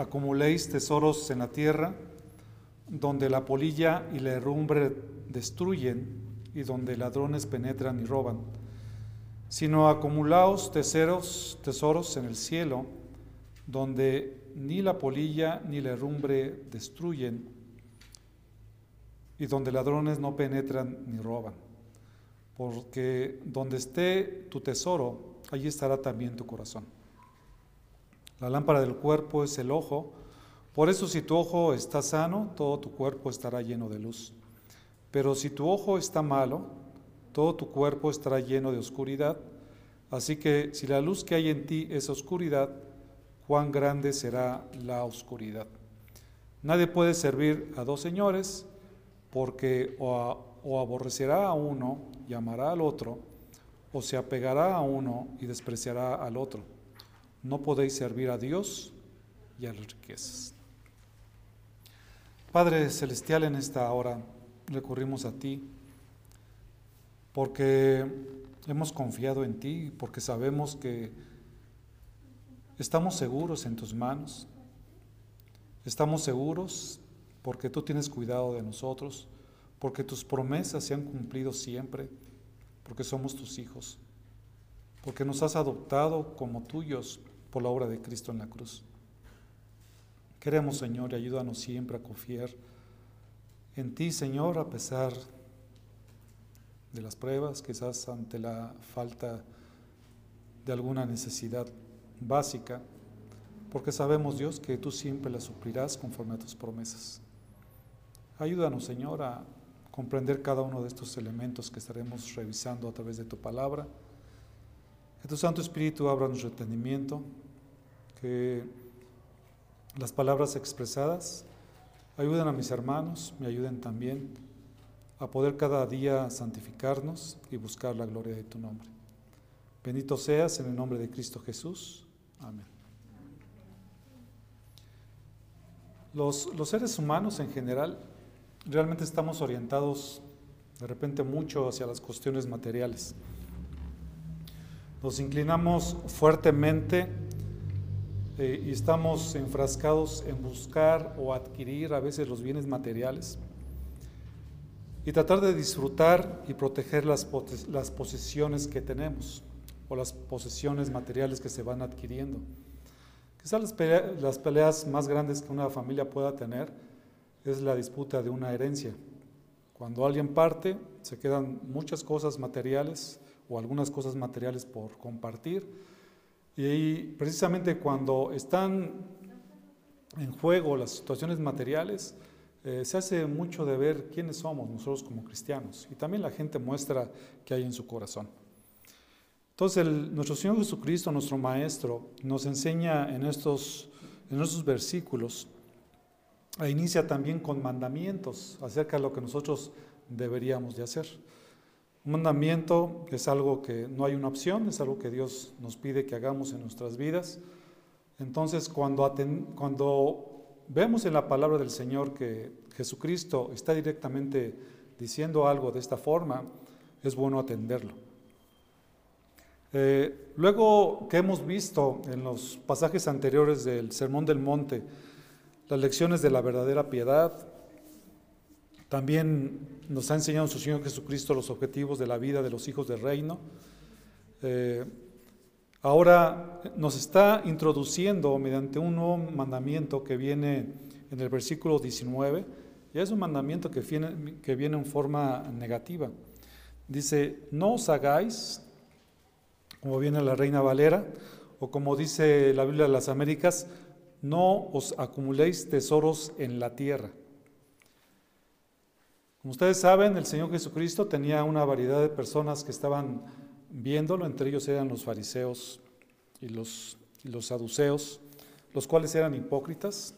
Acumuléis tesoros en la tierra, donde la polilla y la herrumbre destruyen y donde ladrones penetran y roban, sino acumulaos tesoros, tesoros en el cielo, donde ni la polilla ni la herrumbre destruyen y donde ladrones no penetran ni roban. Porque donde esté tu tesoro, allí estará también tu corazón. La lámpara del cuerpo es el ojo, por eso si tu ojo está sano, todo tu cuerpo estará lleno de luz. Pero si tu ojo está malo, todo tu cuerpo estará lleno de oscuridad. Así que si la luz que hay en ti es oscuridad, cuán grande será la oscuridad. Nadie puede servir a dos señores porque o, aborrecerá a uno y amará al otro, o se apegará a uno y despreciará al otro. No podéis servir a Dios y a las riquezas. Padre Celestial, en esta hora recurrimos a ti porque hemos confiado en ti, porque sabemos que Estamos seguros en tus manos. Estamos seguros porque tú tienes cuidado de nosotros, porque tus promesas se han cumplido siempre, porque somos tus hijos, porque nos has adoptado como tuyos por la obra de Cristo en la cruz. Queremos, Señor, y ayúdanos siempre a confiar en ti, Señor, a pesar de las pruebas, quizás ante la falta de alguna necesidad básica, porque sabemos, Dios, que tú siempre la suplirás conforme a tus promesas. Ayúdanos, Señor, a comprender cada uno de estos elementos que estaremos revisando a través de tu palabra. Que tu Santo Espíritu abra nuestro entendimiento, que las palabras expresadas ayuden a mis hermanos, me ayuden también a poder cada día santificarnos y buscar la gloria de tu nombre. Bendito seas en el nombre de Cristo Jesús. Amén. Los, seres humanos en general realmente estamos orientados de repente mucho hacia las cuestiones materiales. Nos inclinamos fuertemente eh, y estamos enfrascados en buscar o adquirir a veces los bienes materiales y tratar de disfrutar y proteger las, las posesiones que tenemos o las posesiones materiales que se van adquiriendo. Quizás las, las peleas más grandes que una familia pueda tener es la disputa de una herencia. Cuando alguien parte, se quedan muchas cosas materiales o algunas cosas materiales por compartir. Y precisamente cuando están en juego las situaciones materiales, eh, se hace mucho de ver quiénes somos nosotros como cristianos. Y también la gente muestra qué hay en su corazón. Entonces, nuestro Señor Jesucristo, nuestro Maestro, nos enseña en estos, en estos versículos, e inicia también con mandamientos acerca de lo que nosotros deberíamos de hacer. Un mandamiento es algo que no hay una opción, es algo que Dios nos pide que hagamos en nuestras vidas. Entonces, cuando, vemos en la palabra del Señor que Jesucristo está directamente diciendo algo de esta forma, es bueno atenderlo. Eh, luego que hemos visto en los pasajes anteriores del Sermón del Monte las lecciones de la verdadera piedad, también nos ha enseñado su Señor Jesucristo los objetivos de la vida de los hijos del reino. Eh, ahora nos está introduciendo mediante un nuevo mandamiento que viene en el versículo 19, y es un mandamiento que viene, que viene en forma negativa. Dice, no os hagáis como viene la Reina Valera, o como dice la Biblia de las Américas, no os acumuléis tesoros en la tierra. Como ustedes saben, el Señor Jesucristo tenía una variedad de personas que estaban viéndolo, entre ellos eran los fariseos y los, saduceos, los cuales eran hipócritas.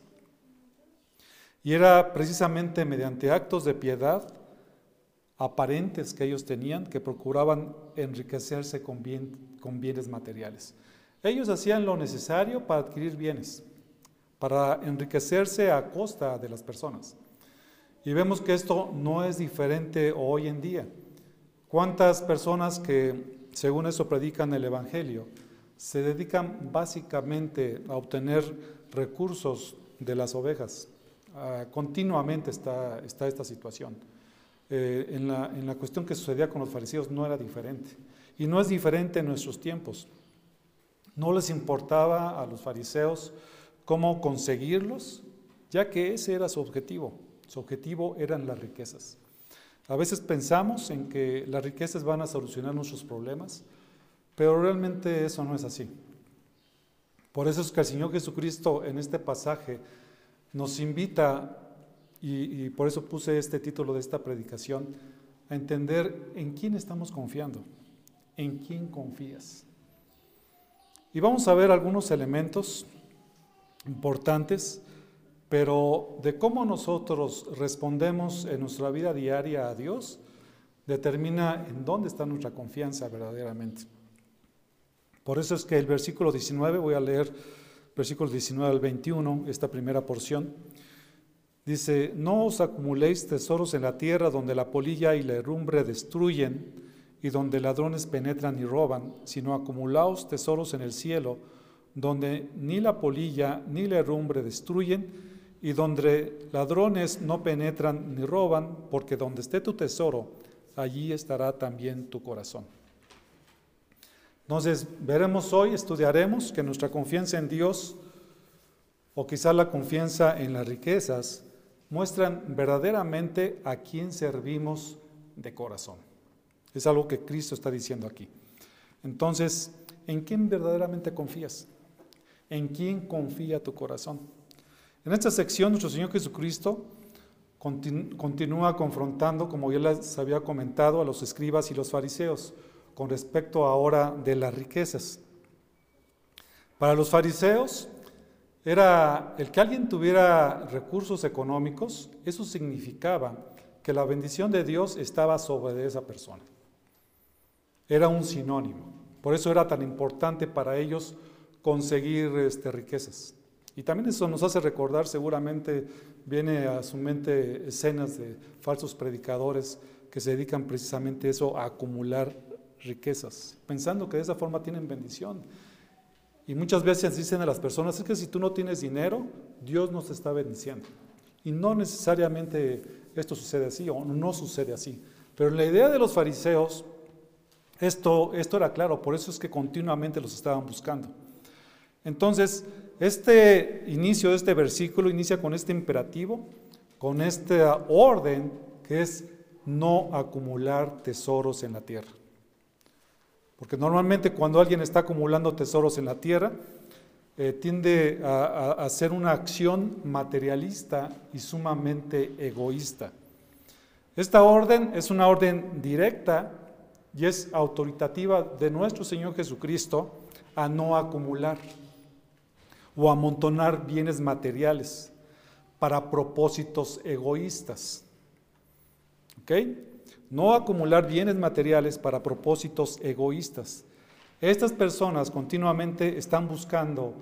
Y era precisamente mediante actos de piedad aparentes que ellos tenían que procuraban enriquecerse con, con bienes materiales. Ellos hacían lo necesario para adquirir bienes, para enriquecerse a costa de las personas. Y vemos que esto no es diferente hoy en día. ¿Cuántas personas que según eso predican el Evangelio se dedican básicamente a obtener recursos de las ovejas. Ah, continuamente está, esta situación. Eh, en la cuestión que sucedía con los fariseos no era diferente. Y no es diferente en nuestros tiempos. No les importaba a los fariseos cómo conseguirlos, ya que ese era su objetivo. Su objetivo eran las riquezas. A veces pensamos en que las riquezas van a solucionar nuestros problemas, pero realmente eso no es así. Por eso es que el Señor Jesucristo en este pasaje nos invita, y, por eso puse este título de esta predicación, a entender en quién estamos confiando, en quién confías. Y vamos a ver algunos elementos importantes, pero de cómo nosotros respondemos en nuestra vida diaria a Dios, determina en dónde está nuestra confianza verdaderamente. Por eso es que el versículo 19, voy a leer versículos 19 al 21, esta primera porción, dice, no os acumuléis tesoros en la tierra donde la polilla y la herrumbre destruyen y donde ladrones penetran y roban, sino acumulaos tesoros en el cielo, donde ni la polilla ni la herrumbre destruyen y donde ladrones no penetran ni roban, porque donde esté tu tesoro, allí estará también tu corazón. Entonces, veremos hoy, estudiaremos que nuestra confianza en Dios o quizá la confianza en las riquezas muestran verdaderamente a quién servimos de corazón. Es algo que Cristo está diciendo aquí. Entonces, ¿en quién verdaderamente confías? ¿En quién confía tu corazón? En esta sección, nuestro Señor Jesucristo continúa confrontando, como ya les había comentado, a los escribas y los fariseos con respecto ahora de las riquezas. Para los fariseos era el que alguien tuviera recursos económicos, eso significaba que la bendición de Dios estaba sobre esa persona. Era un sinónimo. Por eso era tan importante para ellos conseguir este, riquezas. Y también eso nos hace recordar, seguramente viene a su mente escenas de falsos predicadores que se dedican precisamente a eso, a acumular riquezas, pensando que de esa forma tienen bendición. Y muchas veces dicen a las personas, es que si tú no tienes dinero, Dios nos está bendiciendo. Y no necesariamente esto sucede así o no sucede así. Pero en la idea de los fariseos, esto, esto era claro, por eso es que continuamente los estaban buscando. Entonces, este inicio de este versículo inicia con este imperativo, con esta orden que es no acumular tesoros en la tierra. Porque normalmente cuando alguien está acumulando tesoros en la tierra, eh, tiende a, a hacer una acción materialista y sumamente egoísta. Esta orden es una orden directa y es autoritativa de nuestro Señor Jesucristo a no acumular o amontonar bienes materiales para propósitos egoístas. ¿Ok? no acumular bienes materiales para propósitos egoístas. Estas personas continuamente están buscando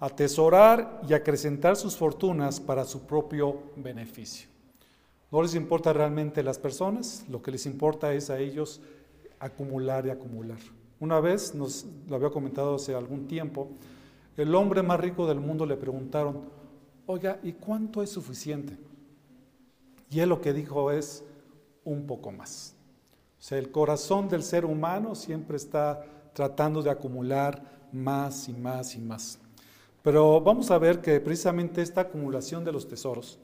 atesorar y acrecentar sus fortunas para su propio beneficio. No les importa realmente las personas, lo que les importa es a ellos acumular y acumular. Una vez, nos lo había comentado hace algún tiempo, el hombre más rico del mundo le preguntaron, oiga, ¿y cuánto es suficiente? Y él lo que dijo es, un poco más. O sea, el corazón del ser humano siempre está tratando de acumular más y más y más. Pero vamos a ver que precisamente esta acumulación de los tesoros,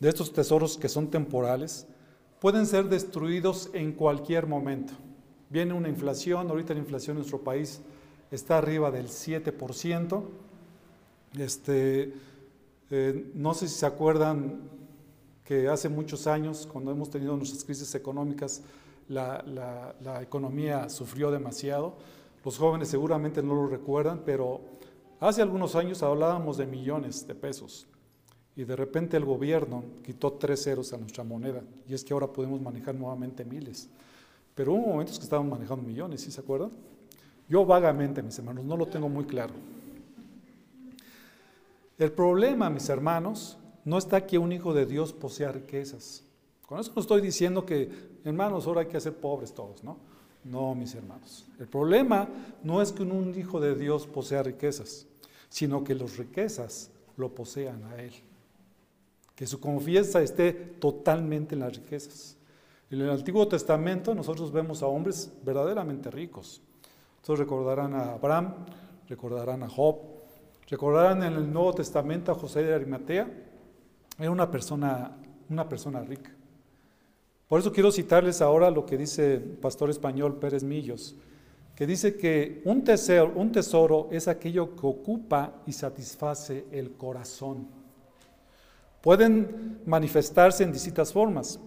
de estos tesoros que son temporales, pueden ser destruidos en cualquier momento. Viene una inflación, ahorita la inflación en nuestro país está arriba del 7%. Este, eh, no sé si se acuerdan que hace muchos años, cuando hemos tenido nuestras crisis económicas, la, economía sufrió demasiado. Los jóvenes seguramente no lo recuerdan, pero hace algunos años hablábamos de millones de pesos y de repente el gobierno quitó tres ceros a nuestra moneda y es que ahora podemos manejar nuevamente miles. Pero hubo momentos que estaban manejando millones, ¿sí se acuerdan? Yo vagamente, mis hermanos, no lo tengo muy claro. El problema, mis hermanos, no está que un hijo de Dios posea riquezas. Con eso no estoy diciendo que, hermanos, ahora hay que ser pobres todos, ¿no? No, mis hermanos. El problema no es que un hijo de Dios posea riquezas, sino que las riquezas lo posean a él. Que su confianza esté totalmente en las riquezas. En el Antiguo Testamento nosotros vemos a hombres verdaderamente ricos. Ustedes recordarán a Abraham, recordarán a Job, recordarán en el Nuevo Testamento a José de Arimatea. Era una persona, una persona rica. Por eso quiero citarles ahora lo que dice el pastor español Pérez Millos, que dice que un tesoro, un tesoro es aquello que ocupa y satisface el corazón. Pueden manifestarse en distintas formas.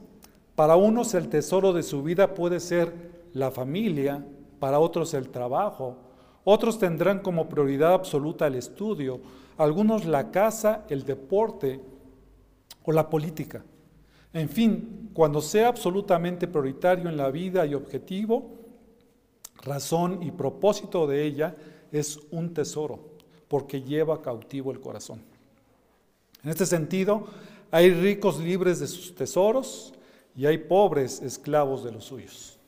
Para unos el tesoro de su vida puede ser la familia, para otros el trabajo, otros tendrán como prioridad absoluta el estudio, algunos la casa, el deporte o la política. En fin, cuando sea absolutamente prioritario en la vida y objetivo, razón y propósito de ella es un tesoro, porque lleva cautivo el corazón. En este sentido, hay ricos libres de sus tesoros y hay pobres esclavos de los suyos.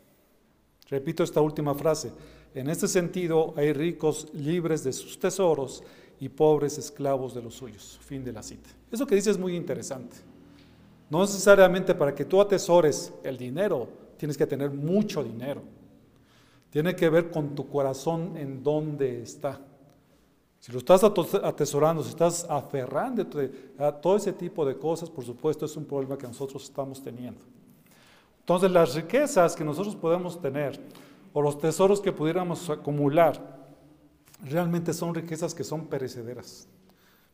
Repito esta última frase. En este sentido, hay ricos libres de sus tesoros y pobres esclavos de los suyos. Fin de la cita. Eso que dice es muy interesante. No necesariamente para que tú atesores el dinero, tienes que tener mucho dinero. Tiene que ver con tu corazón en dónde está. Si lo estás atesorando, si estás aferrando a todo ese tipo de cosas, por supuesto es un problema que nosotros estamos teniendo. Entonces las riquezas que nosotros podemos tener o los tesoros que pudiéramos acumular realmente son riquezas que son perecederas.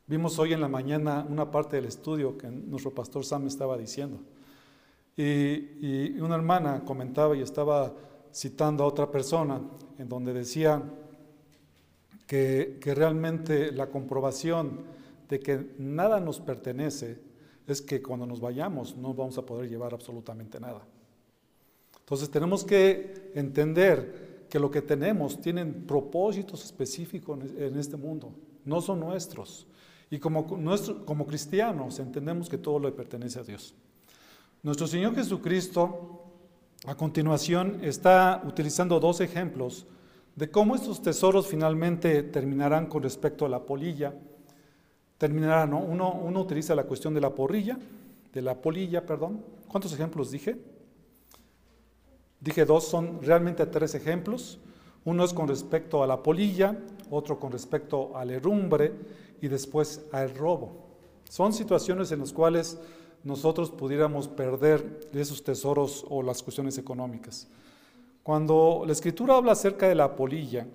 Vimos hoy en la mañana una parte del estudio que nuestro pastor Sam estaba diciendo. Y, una hermana comentaba y estaba citando a otra persona en donde decía que, realmente la comprobación de que nada nos pertenece es que cuando nos vayamos no vamos a poder llevar absolutamente nada. Entonces tenemos que entender que lo que tenemos tienen propósitos específicos en este mundo, no son nuestros. Y como, como cristianos entendemos que todo le pertenece a Dios. Nuestro Señor Jesucristo, a continuación, está utilizando dos ejemplos de cómo estos tesoros finalmente terminarán con respecto a la polilla. Terminarán, ¿no? Uno, uno utiliza la cuestión de la porrilla, de la polilla, perdón. ¿Cuántos ejemplos dije? Dije dos, son realmente tres ejemplos. Uno es con respecto a la polilla, otro con respecto a la herrumbre y después al robo. Son situaciones en las cuales nosotros pudiéramos perder esos tesoros o las cuestiones económicas. Cuando la escritura habla acerca de la polilla,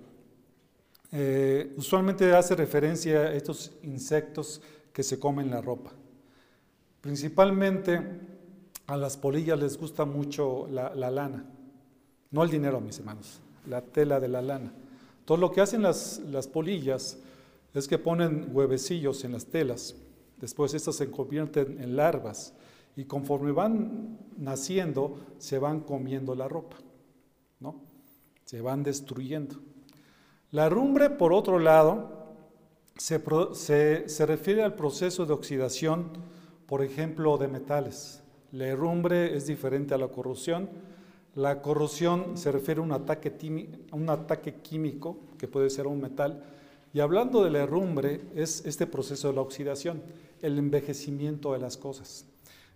eh, usualmente hace referencia a estos insectos que se comen la ropa. Principalmente a las polillas les gusta mucho la, lana, no el dinero, mis hermanos, la tela de la lana. Todo lo que hacen las, las polillas es que ponen huevecillos en las telas, después estas se convierten en larvas y conforme van naciendo se van comiendo la ropa, ¿no? Se van destruyendo. La rumbre, por otro lado, se, se, refiere al proceso de oxidación, por ejemplo, de metales. La herrumbre es diferente a la corrosión. La corrosión se refiere a un ataque, químico, que puede ser un metal, y hablando de la herrumbre, es este proceso de la oxidación, el envejecimiento de las cosas.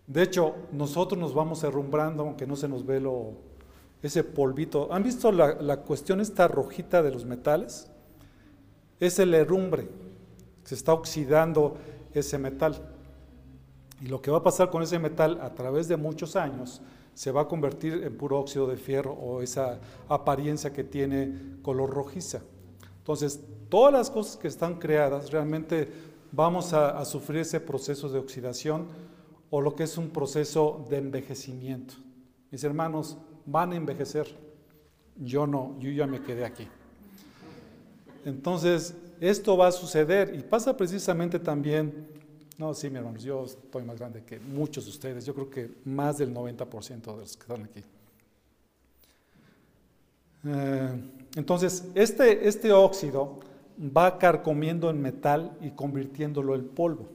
De hecho, nosotros nos vamos herrumbrando, aunque no se nos ve lo, ese polvito. ¿Han visto la, cuestión esta rojita de los metales? Es el herrumbre, se está oxidando ese metal. Y lo que va a pasar con ese metal a través de muchos años se va a convertir en puro óxido de fierro o esa apariencia que tiene color rojiza. Entonces, todas las cosas que están creadas realmente vamos a, sufrir ese proceso de oxidación o lo que es un proceso de envejecimiento. Mis hermanos van a envejecer. Yo no, yo ya me quedé aquí. Entonces, esto va a suceder y pasa precisamente también, no, sí, mis hermanos, yo estoy más grande que muchos de ustedes, yo creo que más del 90% de los que están aquí. Eh, entonces, este, este óxido va carcomiendo en metal y convirtiéndolo en polvo.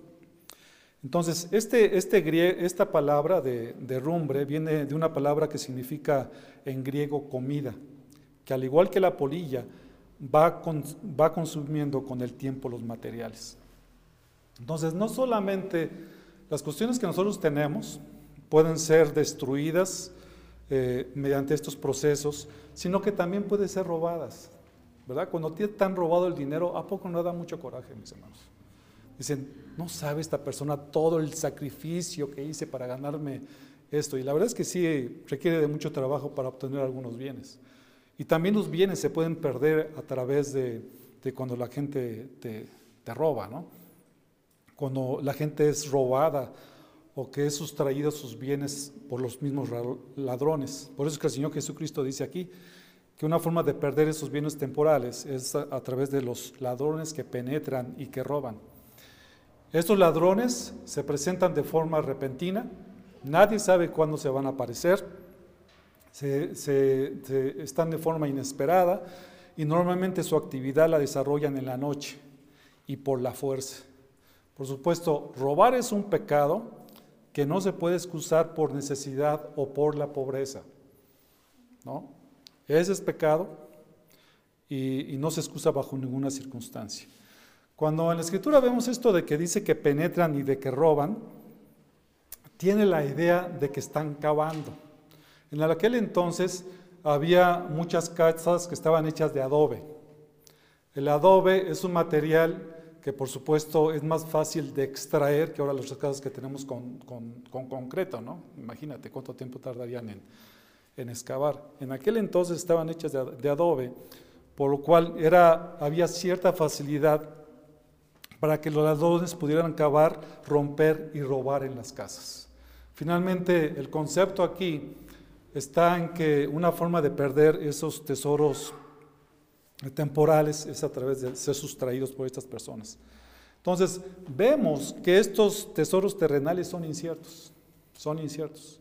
Entonces, este, este, esta palabra de, rumbre viene de una palabra que significa en griego comida. que al igual que la polilla, va, va consumiendo con el tiempo los materiales. Entonces, no solamente las cuestiones que nosotros tenemos pueden ser destruidas eh, mediante estos procesos, sino que también pueden ser robadas. ¿Verdad? Cuando te han robado el dinero, ¿a poco no da mucho coraje, mis hermanos? Dicen, no sabe esta persona todo el sacrificio que hice para ganarme esto. Y la verdad es que sí requiere de mucho trabajo para obtener algunos bienes. Y también los bienes se pueden perder a través de, cuando la gente te, te, roba, ¿no? Cuando la gente es robada o que es sustraída sus bienes por los mismos ladrones. Por eso es que el Señor Jesucristo dice aquí que una forma de perder esos bienes temporales es a través de los ladrones que penetran y que roban. Estos ladrones se presentan de forma repentina, nadie sabe cuándo se van a aparecer, se, están de forma inesperada y normalmente su actividad la desarrollan en la noche y por la fuerza. Por supuesto, robar es un pecado que no se puede excusar por necesidad o por la pobreza. ¿no? Ese es pecado y, y no se excusa bajo ninguna circunstancia. Cuando en la escritura vemos esto de que dice que penetran y de que roban, tiene la idea de que están cavando. En aquel entonces había muchas casas que estaban hechas de adobe. El adobe es un material que por supuesto es más fácil de extraer que ahora las casas que tenemos con, concreto, ¿no? Imagínate cuánto tiempo tardarían en, excavar. En aquel entonces estaban hechas de, de, adobe, por lo cual era, había cierta facilidad para que los ladrones pudieran cavar, romper y robar en las casas. Finalmente, el concepto aquí está en que una forma de perder esos tesoros temporales es a través de ser sustraídos por estas personas. Entonces, vemos que estos tesoros terrenales son inciertos, son inciertos.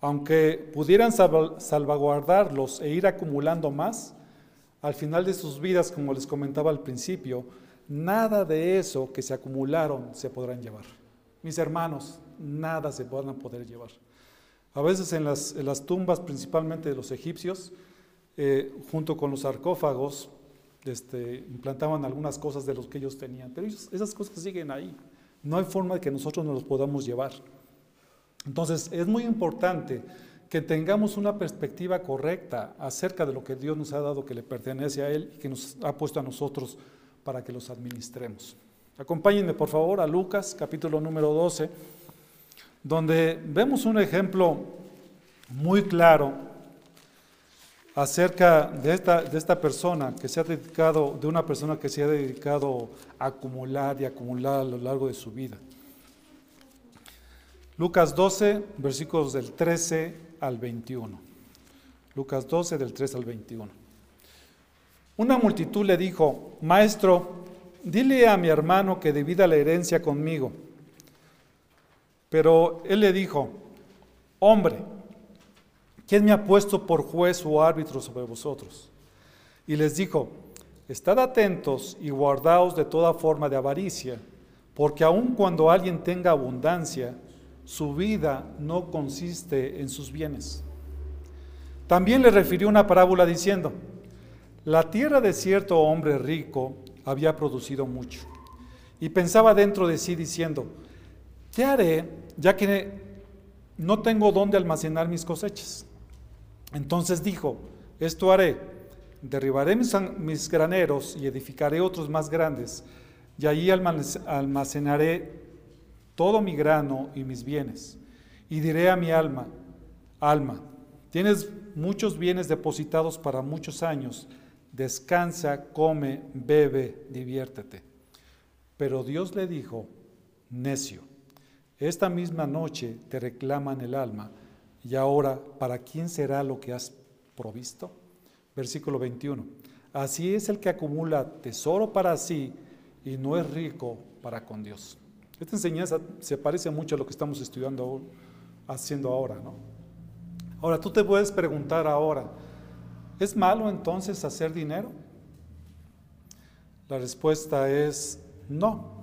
Aunque pudieran salvaguardarlos e ir acumulando más, al final de sus vidas, como les comentaba al principio, nada de eso que se acumularon se podrán llevar. Mis hermanos, nada se podrán poder llevar. A veces en las, tumbas, principalmente de los egipcios, eh, junto con los sarcófagos, este, implantaban algunas cosas de los que ellos tenían, pero esas cosas siguen ahí. No hay forma de que nosotros nos los podamos llevar. Entonces, es muy importante que tengamos una perspectiva correcta acerca de lo que Dios nos ha dado que le pertenece a Él y que nos ha puesto a nosotros para que los administremos. Acompáñenme, por favor, a Lucas, capítulo número 12 donde vemos un ejemplo muy claro acerca de esta, de esta persona que se ha dedicado, de una persona que se ha dedicado a acumular y acumular a lo largo de su vida. Lucas 12, versículos del 13 al 21. Lucas 12, del 13 al 21. Una multitud le dijo, Maestro, dile a mi hermano que divida la herencia conmigo. Pero él le dijo, hombre, ¿quién me ha puesto por juez o árbitro sobre vosotros? Y les dijo, estad atentos y guardaos de toda forma de avaricia, porque aun cuando alguien tenga abundancia, su vida no consiste en sus bienes. También le refirió una parábola diciendo, la tierra de cierto hombre rico había producido mucho, y pensaba dentro de sí diciendo, ¿qué haré ya que no tengo dónde almacenar mis cosechas. Entonces dijo, esto haré, derribaré mis, graneros y edificaré otros más grandes, y allí almacenaré todo mi grano y mis bienes. Y diré a mi alma, alma, tienes muchos bienes depositados para muchos años, descansa, come, bebe, diviértete. Pero Dios le dijo, necio esta misma noche te reclaman el alma, y ahora, ¿para quién será lo que has provisto? Versículo 21. Así es el que acumula tesoro para sí y no es rico para con Dios. Esta enseñanza se parece mucho a lo que estamos estudiando, haciendo ahora, ¿no? Ahora, tú te puedes preguntar ahora, ¿es malo entonces hacer dinero? La respuesta es no.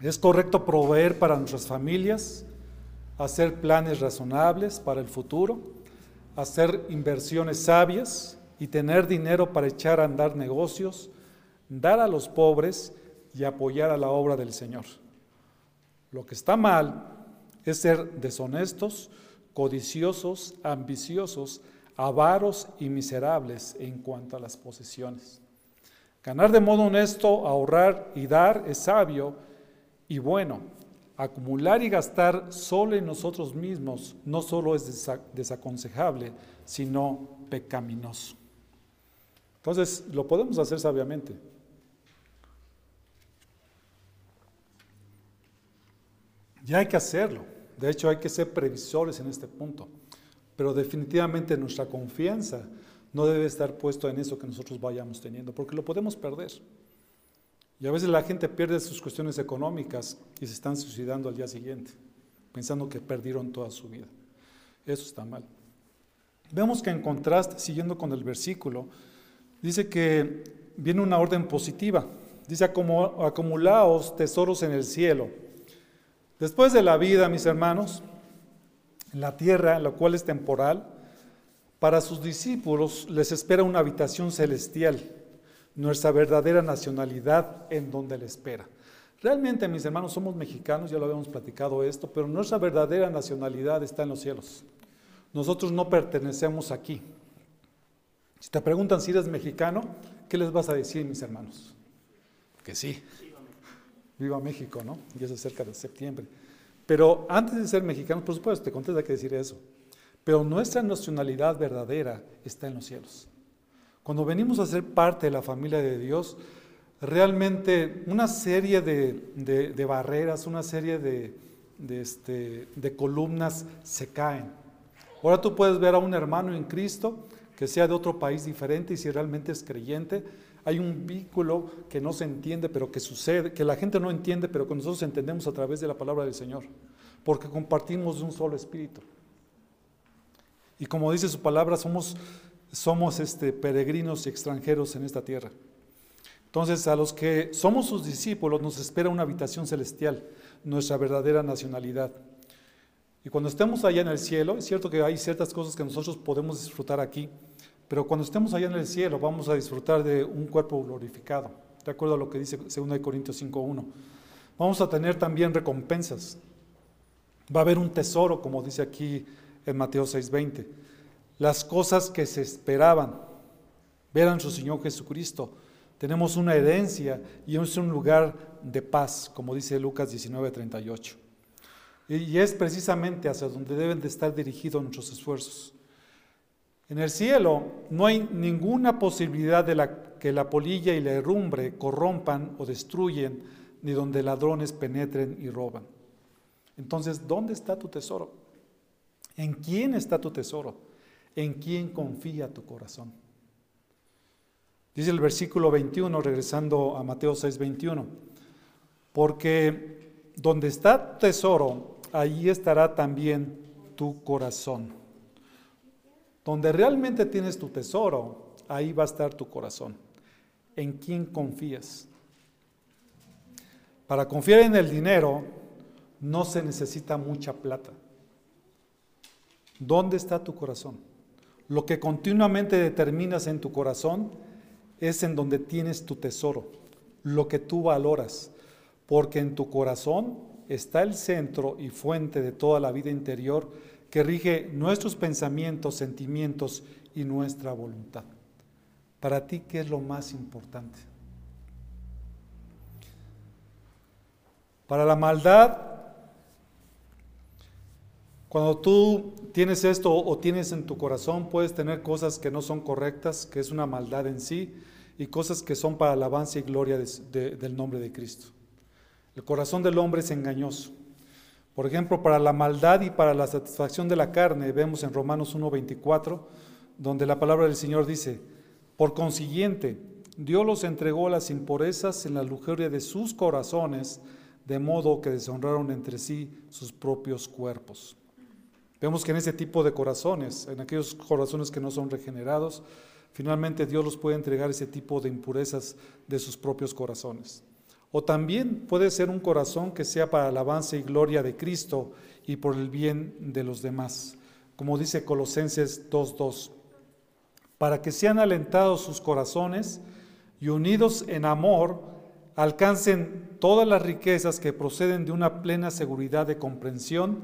Es correcto proveer para nuestras familias, hacer planes razonables para el futuro, hacer inversiones sabias y tener dinero para echar a andar negocios, dar a los pobres y apoyar a la obra del Señor. Lo que está mal es ser deshonestos, codiciosos, ambiciosos, avaros y miserables en cuanto a las posesiones. Ganar de modo honesto, ahorrar y dar es sabio y bueno. Acumular y gastar solo en nosotros mismos no solo es desaconsejable, sino pecaminoso. Entonces, lo podemos hacer sabiamente. Ya hay que hacerlo. De hecho, hay que ser previsores en este punto. Pero definitivamente nuestra confianza no debe estar puesto en eso que nosotros vayamos teniendo, porque lo podemos perder. Y a veces la gente pierde sus cuestiones económicas y se están suicidando al día siguiente, pensando que perdieron toda su vida. Eso está mal. Vemos que en contraste, siguiendo con el versículo, dice que viene una orden positiva. Dice, acumulaos tesoros en el cielo. Después de la vida, mis hermanos, en la tierra, la cual es temporal, para sus discípulos les espera una habitación celestial, nuestra verdadera nacionalidad en donde le espera. Realmente, mis hermanos, somos mexicanos, ya lo habíamos platicado esto, pero nuestra verdadera nacionalidad está en los cielos. Nosotros no pertenecemos aquí. Si te preguntan si eres mexicano, ¿qué les vas a decir, mis hermanos? Que sí. Viva México, ¿no? Ya es cerca de septiembre. Pero antes de ser mexicanos, por supuesto, te contesta que decir eso. Pero nuestra nacionalidad verdadera está en los cielos. Cuando venimos a ser parte de la familia de Dios, realmente una serie de, barreras, una serie de, este, de columnas se caen. Ahora tú puedes ver a un hermano en Cristo que sea de otro país diferente y si realmente es creyente, hay un vínculo que no se entiende, pero que sucede, que la gente no entiende, pero que nosotros entendemos a través de la palabra del Señor, porque compartimos de un solo espíritu. Y como dice su palabra, somos, somos este, peregrinos y extranjeros en esta tierra. Entonces, a los que somos sus discípulos nos espera una habitación celestial, nuestra verdadera nacionalidad. Y cuando estemos allá en el cielo, es cierto que hay ciertas cosas que nosotros podemos disfrutar aquí, pero cuando estemos allá en el cielo vamos a disfrutar de un cuerpo glorificado, de acuerdo a lo que dice 2 Corintios 5.1. Vamos a tener también recompensas. Va a haber un tesoro, como dice aquí en Mateo 6:20. Las cosas que se esperaban, ver a nuestro Señor Jesucristo. Tenemos una herencia y es un lugar de paz, como dice Lucas 19:38. Y es precisamente hacia donde deben de estar dirigidos nuestros esfuerzos. En el cielo no hay ninguna posibilidad de que la polilla y la herrumbre corrompan o destruyen, ni donde ladrones penetren y roban. Entonces, ¿dónde está tu tesoro? ¿En quién está tu tesoro? ¿En quién confía tu corazón? Dice el versículo 21, regresando a Mateo 6, 21, porque donde está tesoro, allí estará también tu corazón. Donde realmente tienes tu tesoro, ahí va a estar tu corazón. ¿En quién confías? Para confiar en el dinero no se necesita mucha plata. ¿Dónde está tu corazón? Lo que continuamente determinas en tu corazón es en donde tienes tu tesoro, lo que tú valoras, porque en tu corazón está el centro y fuente de toda la vida interior que rige nuestros pensamientos, sentimientos y nuestra voluntad. Para ti, ¿qué es lo más importante? Para la maldad cuando tú tienes esto o tienes en tu corazón, puedes tener cosas que no son correctas, que es una maldad en sí, y cosas que son para alabanza y gloria del nombre de Cristo. El corazón del hombre es engañoso. Por ejemplo, para la maldad y para la satisfacción de la carne, vemos en Romanos 1.24, donde la palabra del Señor dice, por consiguiente, Dios los entregó a las impurezas en la lujuria de sus corazones, de modo que deshonraron entre sí sus propios cuerpos. Vemos que en ese tipo de corazones, en aquellos corazones que no son regenerados, finalmente Dios los puede entregar ese tipo de impurezas de sus propios corazones. O también puede ser un corazón que sea para alabanza y gloria de Cristo y por el bien de los demás. como dice Colosenses 2.2, para que sean alentados sus corazones y unidos en amor, alcancen todas las riquezas que proceden de una plena seguridad de comprensión,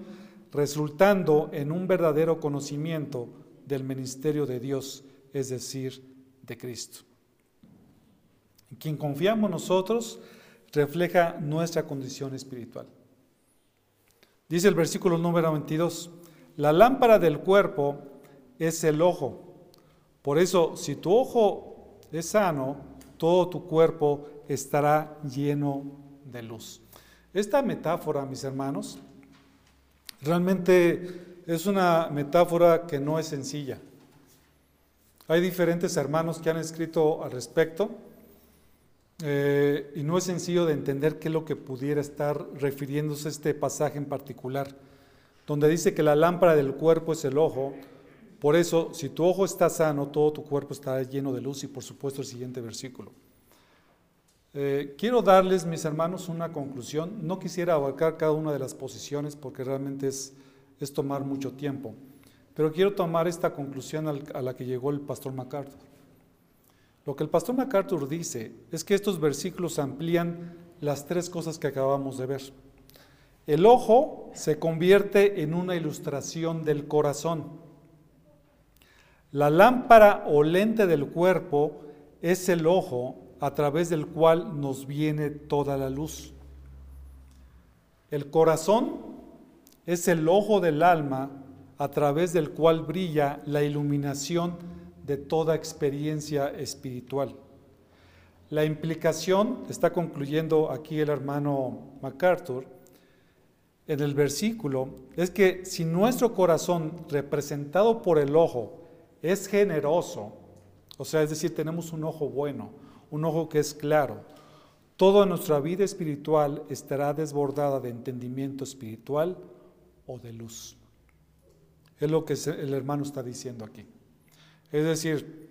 resultando en un verdadero conocimiento del ministerio de Dios, es decir, de Cristo. En quien confiamos nosotros refleja nuestra condición espiritual. Dice el versículo número 22, la lámpara del cuerpo es el ojo. Por eso, si tu ojo es sano, todo tu cuerpo estará lleno de luz. Esta metáfora, mis hermanos, realmente es una metáfora que no es sencilla. Hay diferentes hermanos que han escrito al respecto eh, y no es sencillo de entender qué es lo que pudiera estar refiriéndose a este pasaje en particular, donde dice que la lámpara del cuerpo es el ojo. Por eso, si tu ojo está sano, todo tu cuerpo estará lleno de luz y por supuesto el siguiente versículo. Eh, quiero darles, mis hermanos, una conclusión. No quisiera abarcar cada una de las posiciones porque realmente es, es tomar mucho tiempo, pero quiero tomar esta conclusión a la que llegó el pastor MacArthur. Lo que el pastor MacArthur dice es que estos versículos amplían las tres cosas que acabamos de ver. El ojo se convierte en una ilustración del corazón. La lámpara o lente del cuerpo es el ojo a través del cual nos viene toda la luz. El corazón es el ojo del alma a través del cual brilla la iluminación de toda experiencia espiritual. La implicación, está concluyendo aquí el hermano MacArthur, en el versículo, es que si nuestro corazón, representado por el ojo, es generoso, o sea, es decir, tenemos un ojo bueno, un ojo que es claro. Toda nuestra vida espiritual estará desbordada de entendimiento espiritual o de luz. Es lo que el hermano está diciendo aquí. Es decir,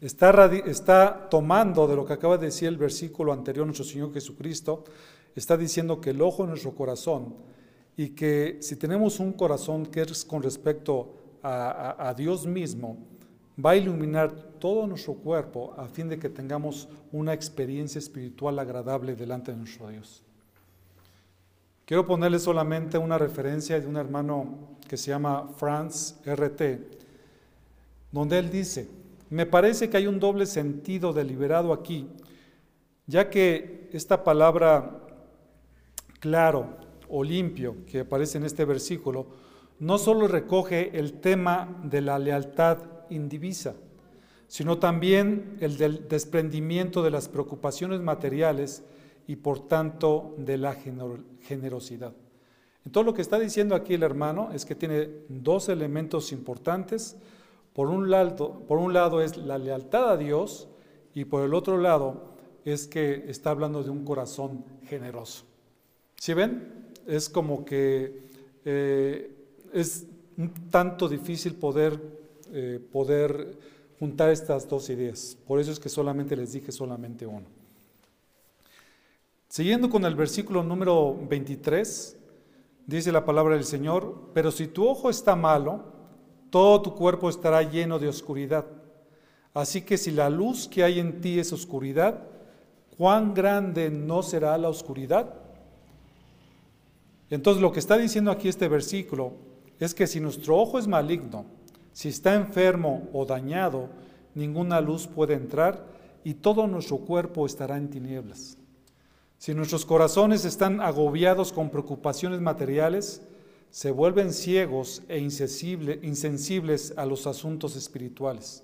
está, tomando de lo que acaba de decir el versículo anterior nuestro Señor Jesucristo, está diciendo que el ojo en nuestro corazón y que si tenemos un corazón que es con respecto a Dios mismo, va a iluminar todo nuestro cuerpo a fin de que tengamos una experiencia espiritual agradable delante de nuestro Dios. Quiero ponerle solamente una referencia de un hermano que se llama Franz RT, donde él dice, me parece que hay un doble sentido deliberado aquí, ya que esta palabra claro o limpio que aparece en este versículo no solo recoge el tema de la lealtad indivisa, sino también el del desprendimiento de las preocupaciones materiales y por tanto de la generosidad. Entonces lo que está diciendo aquí el hermano es que tiene dos elementos importantes. Por un, lado, por un lado es la lealtad a Dios y por el otro lado es que está hablando de un corazón generoso. ¿Sí ven? Es como que eh, es un tanto difícil poder eh, poder juntar estas dos ideas. Por eso es que solamente les dije solamente uno. Siguiendo con el versículo número 23, dice la palabra del Señor, pero si tu ojo está malo, todo tu cuerpo estará lleno de oscuridad. Así que si la luz que hay en ti es oscuridad, ¿cuán grande no será la oscuridad? Entonces lo que está diciendo aquí este versículo es que si nuestro ojo es maligno, si está enfermo o dañado, ninguna luz puede entrar y todo nuestro cuerpo estará en tinieblas. Si nuestros corazones están agobiados con preocupaciones materiales, se vuelven ciegos e insensibles a los asuntos espirituales.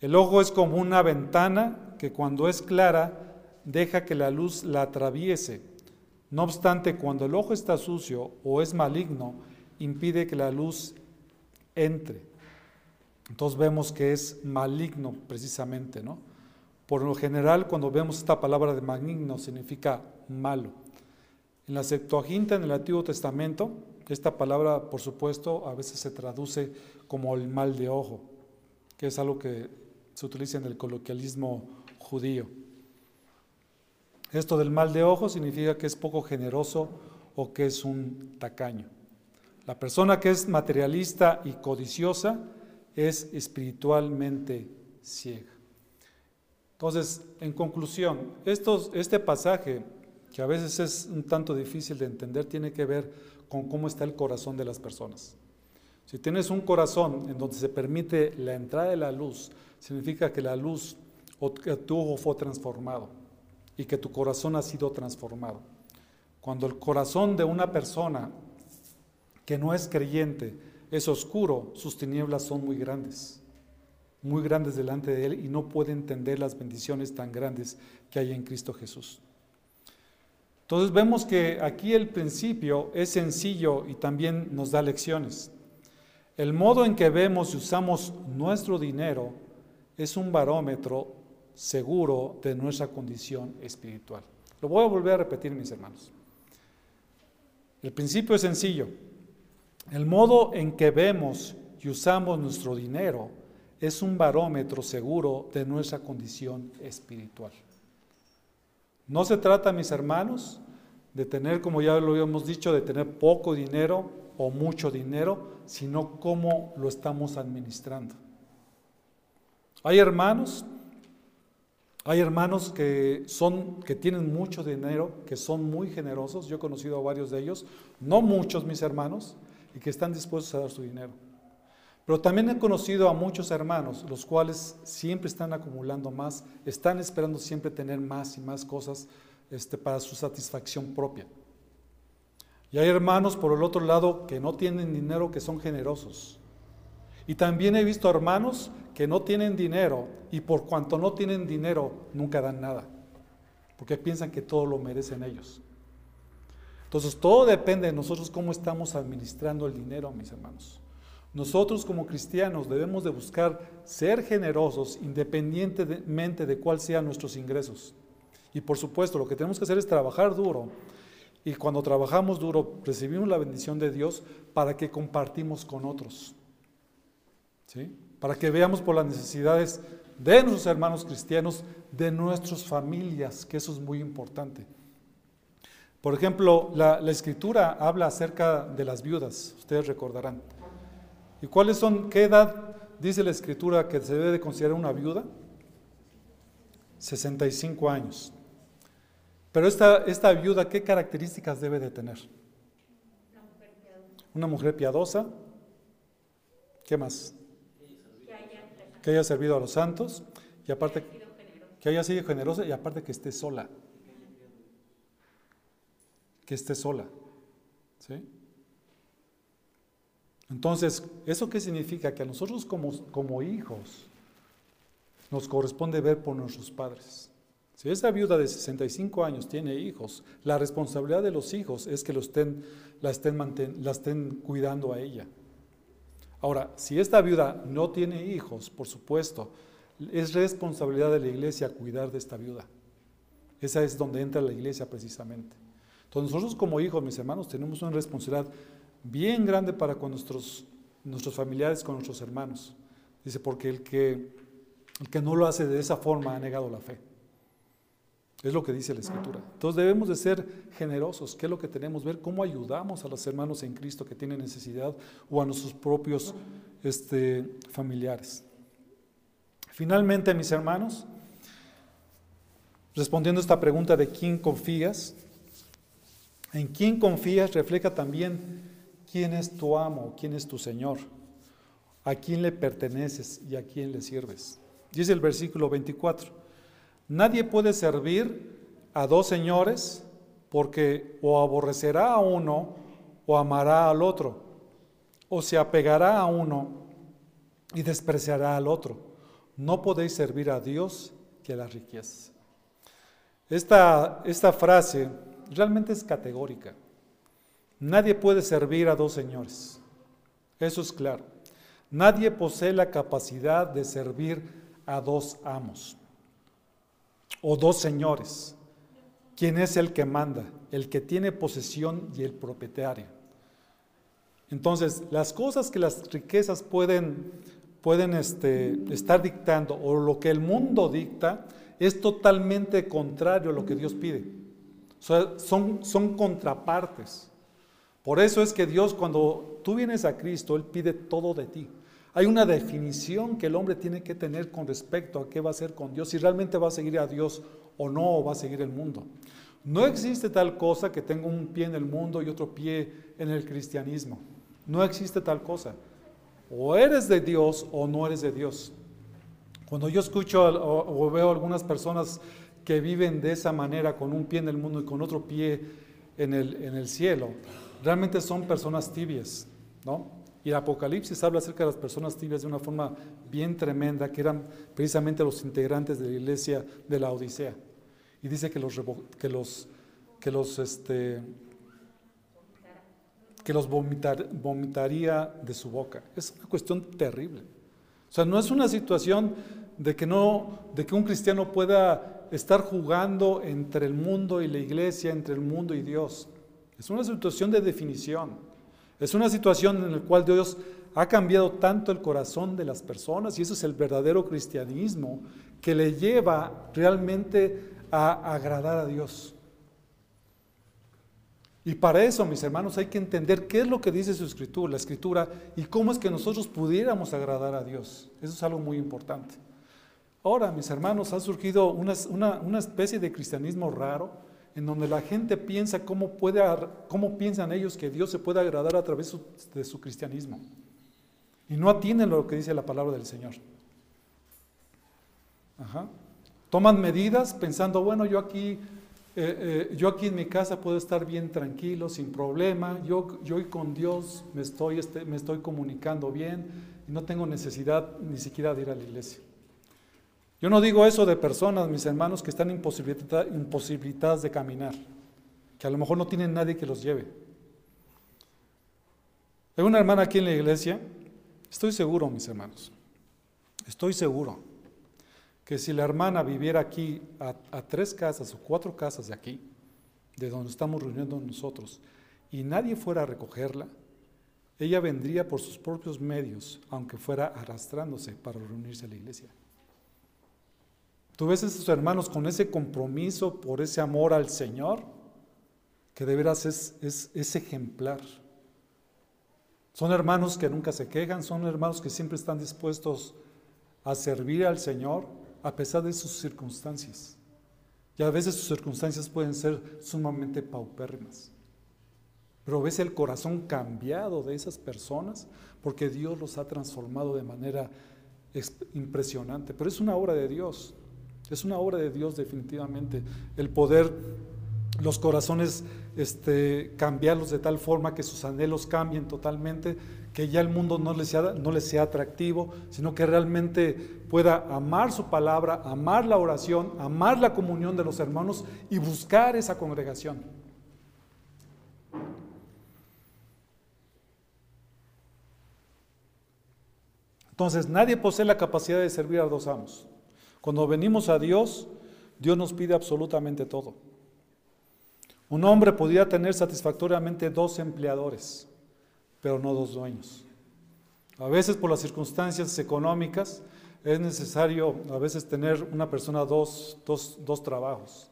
El ojo es como una ventana que cuando es clara deja que la luz la atraviese. No obstante, cuando el ojo está sucio o es maligno, impide que la luz entre. Entonces vemos que es maligno precisamente, ¿no? Por lo general, cuando vemos esta palabra de maligno, significa malo. En la Septuaginta, en el Antiguo Testamento, esta palabra, por supuesto, a veces se traduce como el mal de ojo, que es algo que se utiliza en el coloquialismo judío. Esto del mal de ojo significa que es poco generoso o que es un tacaño. La persona que es materialista y codiciosa es espiritualmente ciega. Entonces, en conclusión, este pasaje, que a veces es un tanto difícil de entender, tiene que ver con cómo está el corazón de las personas. Si tienes un corazón en donde se permite la entrada de la luz, significa que la luz o que tu ojo fue transformado y que tu corazón ha sido transformado. Cuando el corazón de una persona que no es creyente es oscuro, sus tinieblas son muy grandes, muy grandes delante de él y no puede entender las bendiciones tan grandes que hay en Cristo Jesús. Entonces vemos que aquí el principio es sencillo y también nos da lecciones. El modo en que vemos y usamos nuestro dinero es un barómetro seguro de nuestra condición espiritual. Lo voy a volver a repetir, mis hermanos. El principio es sencillo. El modo en que vemos y usamos nuestro dinero es un barómetro seguro de nuestra condición espiritual. No se trata, mis hermanos, de tener, como ya lo habíamos dicho, de tener poco dinero o mucho dinero, sino cómo lo estamos administrando. Hay hermanos, hay hermanos que son que tienen mucho dinero, que son muy generosos. Yo he conocido a varios de ellos, no muchos mis hermanos, y que están dispuestos a dar su dinero. Pero también he conocido a muchos hermanos, los cuales siempre están acumulando más, están esperando siempre tener más y más cosas este, para su satisfacción propia. Y hay hermanos por el otro lado que no tienen dinero, que son generosos. Y también he visto hermanos que no tienen dinero y por cuanto no tienen dinero nunca dan nada, porque piensan que todo lo merecen ellos. Entonces todo depende de nosotros cómo estamos administrando el dinero, mis hermanos. Nosotros como cristianos debemos de buscar ser generosos independientemente de cuáles sean nuestros ingresos. Y por supuesto, lo que tenemos que hacer es trabajar duro. Y cuando trabajamos duro, recibimos la bendición de Dios para que compartimos con otros. ¿Sí? Para que veamos por las necesidades de nuestros hermanos cristianos, de nuestras familias, que eso es muy importante. Por ejemplo, la, escritura habla acerca de las viudas, ustedes recordarán. ¿Y cuáles son, qué edad dice la escritura que se debe de considerar una viuda? 65 años. Pero esta, esta viuda, ¿qué características debe de tener? Una mujer piadosa. ¿Qué más? Que haya servido a los santos y aparte que haya sido generosa y aparte que esté sola que esté sola. ¿sí? Entonces, ¿eso qué significa? Que a nosotros como, como hijos nos corresponde ver por nuestros padres. Si esa viuda de 65 años tiene hijos, la responsabilidad de los hijos es que lo estén, la, estén la estén cuidando a ella. Ahora, si esta viuda no tiene hijos, por supuesto, es responsabilidad de la iglesia cuidar de esta viuda. Esa es donde entra la iglesia precisamente. Entonces nosotros como hijos, mis hermanos, tenemos una responsabilidad bien grande para con nuestros, nuestros familiares, con nuestros hermanos. Dice, porque el que, el que no lo hace de esa forma ha negado la fe. Es lo que dice la Escritura. Entonces debemos de ser generosos. ¿Qué es lo que tenemos? Ver cómo ayudamos a los hermanos en Cristo que tienen necesidad o a nuestros propios este, familiares. Finalmente, mis hermanos, respondiendo a esta pregunta de quién confías, en quién confías refleja también quién es tu amo, quién es tu Señor, a quién le perteneces y a quién le sirves. Dice el versículo 24, nadie puede servir a dos señores porque o aborrecerá a uno o amará al otro, o se apegará a uno y despreciará al otro. No podéis servir a Dios que a las riquezas. Esta, esta frase realmente es categórica. Nadie puede servir a dos señores. Eso es claro. Nadie posee la capacidad de servir a dos amos o dos señores. ¿Quién es el que manda? El que tiene posesión y el propietario. Entonces, las cosas que las riquezas pueden, pueden este, estar dictando o lo que el mundo dicta es totalmente contrario a lo que Dios pide son, son contrapartes. Por eso es que Dios, cuando tú vienes a Cristo, Él pide todo de ti. Hay una definición que el hombre tiene que tener con respecto a qué va a hacer con Dios, si realmente va a seguir a Dios o no, o va a seguir el mundo. No existe tal cosa que tenga un pie en el mundo y otro pie en el cristianismo. No existe tal cosa. O eres de Dios o no eres de Dios. Cuando yo escucho o, veo algunas personas que viven de esa manera, con un pie en el mundo y con otro pie en el, en el cielo, realmente son personas tibias, ¿no? Y el Apocalipsis habla acerca de las personas tibias de una forma bien tremenda, que eran precisamente los integrantes de la iglesia de la Odisea. Y dice que los, que los, que los, este, que los vomitaría de su boca. Es una cuestión terrible. O sea, no es una situación de que, no, de que un cristiano pueda estar jugando entre el mundo y la iglesia, entre el mundo y Dios. Es una situación de definición. Es una situación en la cual Dios ha cambiado tanto el corazón de las personas y eso es el verdadero cristianismo que le lleva realmente a agradar a Dios. Y para eso, mis hermanos, hay que entender qué es lo que dice su escritura, la escritura, y cómo es que nosotros pudiéramos agradar a Dios. Eso es algo muy importante. Ahora, mis hermanos, ha surgido una, especie de cristianismo raro, en donde la gente piensa cómo, puede, cómo piensan ellos que Dios se puede agradar a través de su cristianismo. Y no atienden lo que dice la palabra del Señor. Toman medidas pensando, bueno, yo aquí, eh, eh, yo aquí en mi casa puedo estar bien tranquilo, sin problema, yo, yo con Dios me estoy, este, me estoy comunicando bien y no tengo necesidad ni siquiera de ir a la iglesia. Yo no digo eso de personas, mis hermanos, que están imposibilitadas de caminar, que a lo mejor no tienen nadie que los lleve. Hay una hermana aquí en la iglesia, estoy seguro, mis hermanos, estoy seguro que si la hermana viviera aquí a, a tres casas o cuatro casas de aquí, de donde estamos reuniendo nosotros, y nadie fuera a recogerla, ella vendría por sus propios medios, aunque fuera arrastrándose para reunirse a la iglesia. Tú ves a esos hermanos con ese compromiso por ese amor al Señor, que de veras es, ejemplar. Son hermanos que nunca se quejan, son hermanos que siempre están dispuestos a servir al Señor a pesar de sus circunstancias. Y a veces sus circunstancias pueden ser sumamente paupérrimas. Pero ves el corazón cambiado de esas personas porque Dios los ha transformado de manera impresionante. Pero es una obra de Dios. Es una obra de Dios definitivamente, el poder los corazones este, cambiarlos de tal forma que sus anhelos cambien totalmente, que ya el mundo no les, sea, no les sea atractivo, sino que realmente pueda amar su palabra, amar la oración, amar la comunión de los hermanos y buscar esa congregación. Entonces, nadie posee la capacidad de servir a dos amos. Cuando venimos a Dios, Dios nos pide absolutamente todo. Un hombre podría tener satisfactoriamente dos empleadores, pero no dos dueños. A veces por las circunstancias económicas es necesario a veces tener una persona dos, dos, trabajos,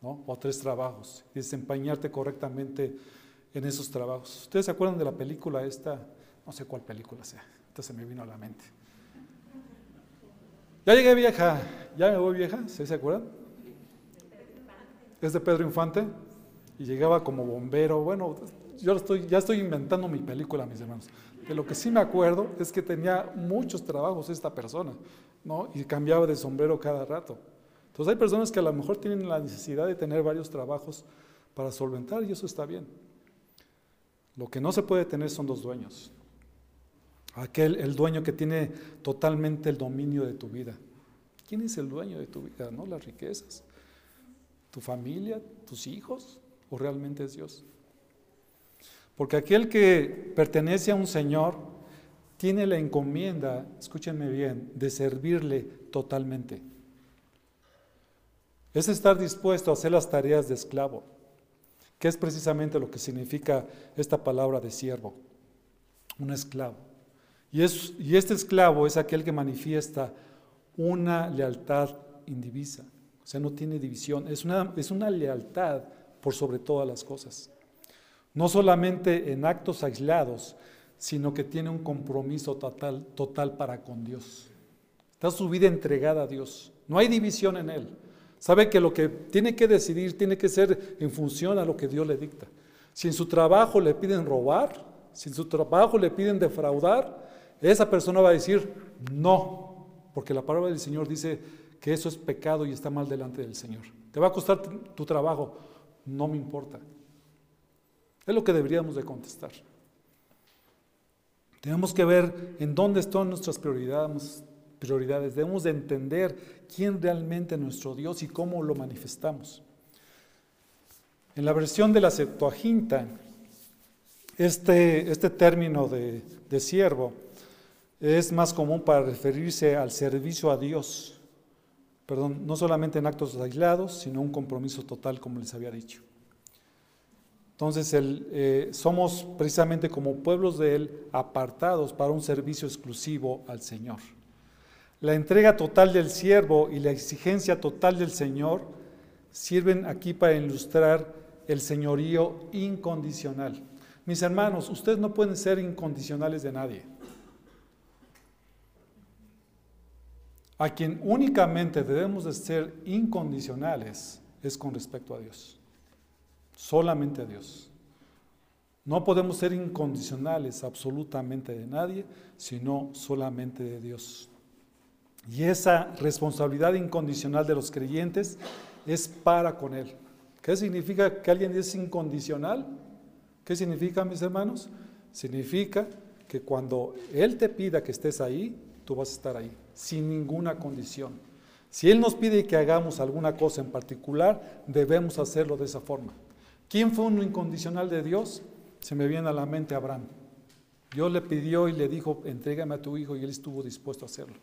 ¿no? o tres trabajos, y desempeñarte correctamente en esos trabajos. ¿Ustedes se acuerdan de la película esta? No sé cuál película sea, esta se me vino a la mente. Ya llegué vieja, ya me voy vieja, ¿se acuerdan? Es de Pedro Infante y llegaba como bombero. Bueno, yo estoy, ya estoy inventando mi película, mis hermanos. De lo que sí me acuerdo es que tenía muchos trabajos esta persona, ¿no? Y cambiaba de sombrero cada rato. Entonces hay personas que a lo mejor tienen la necesidad de tener varios trabajos para solventar y eso está bien. Lo que no se puede tener son dos dueños. Aquel, el dueño que tiene totalmente el dominio de tu vida. ¿Quién es el dueño de tu vida? ¿No? Las riquezas. ¿Tu familia? ¿Tus hijos? ¿O realmente es Dios? Porque aquel que pertenece a un Señor tiene la encomienda, escúchenme bien, de servirle totalmente. Es estar dispuesto a hacer las tareas de esclavo, que es precisamente lo que significa esta palabra de siervo, un esclavo. Y, este esclavo es aquel que manifiesta una lealtad indivisa. O sea, no tiene división. Es una, es una lealtad por sobre todas las cosas. no solamente en actos aislados, sino que tiene un compromiso total, total para con Dios. Está su vida entregada a Dios. No hay división en él. Sabe que lo que tiene que decidir tiene que ser en función a lo que Dios le dicta. Si en su trabajo le piden robar, si en su trabajo le piden defraudar, esa persona va a decir no, porque la palabra del Señor dice que eso es pecado y está mal delante del Señor. Te va a costar tu trabajo, no me importa. Es lo que deberíamos de contestar. Tenemos que ver en dónde están nuestras prioridades. Debemos de entender quién realmente es nuestro Dios y cómo lo manifestamos. En la versión de la Septuaginta, este, este término de, de siervo es más común para referirse al servicio a Dios. Perdón, no solamente en actos aislados, sino un compromiso total, como les había dicho. Entonces, eh, somos precisamente como pueblos de Él apartados para un servicio exclusivo al Señor. La entrega total del siervo y la exigencia total del Señor sirven aquí para ilustrar el señorío incondicional. Mis hermanos, ustedes no pueden ser incondicionales de nadie. A quien únicamente debemos de ser incondicionales es con respecto a Dios solamente a Dios. No podemos ser incondicionales absolutamente de nadie, sino solamente de Dios. Y esa responsabilidad incondicional de los creyentes es para con Él. ¿Qué significa que alguien es incondicional? ¿Qué significa, mis hermanos? Significa que cuando Él te pida que estés ahí, tú vas a estar ahí, sin ninguna condición. Si Él nos pide que hagamos alguna cosa en particular, debemos hacerlo de esa forma. ¿Quién fue un incondicional de Dios? Se me viene a la mente Abraham. Dios le pidió y le dijo, entrégame a tu hijo y él estuvo dispuesto a hacerlo.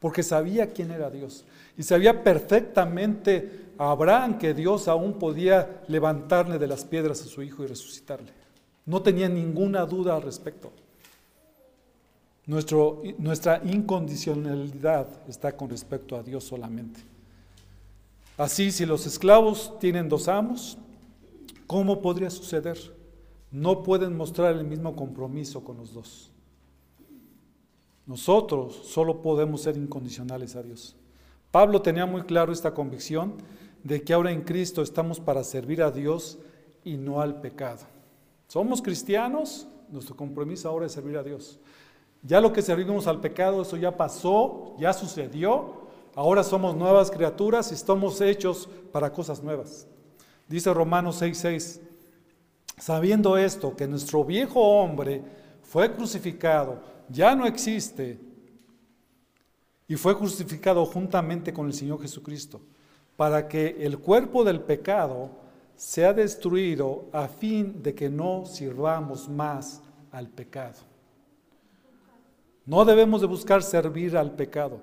Porque sabía quién era Dios. Y sabía perfectamente Abraham que Dios aún podía levantarle de las piedras a su hijo y resucitarle. No tenía ninguna duda al respecto. Nuestra incondicionalidad está con respecto a Dios solamente. Así, si los esclavos tienen dos amos, ¿Cómo podría suceder? No pueden mostrar el mismo compromiso con los dos. Nosotros solo podemos ser incondicionales a Dios. Pablo tenía muy claro esta convicción de que ahora en Cristo estamos para servir a Dios y no al pecado. Somos cristianos, nuestro compromiso ahora es servir a Dios. Ya lo que servimos al pecado, eso ya pasó, ya sucedió. Ahora somos nuevas criaturas y estamos hechos para cosas nuevas. Dice Romanos 6:6, sabiendo esto, que nuestro viejo hombre fue crucificado, ya no existe, y fue crucificado juntamente con el Señor Jesucristo, para que el cuerpo del pecado sea destruido a fin de que no sirvamos más al pecado. No debemos de buscar servir al pecado,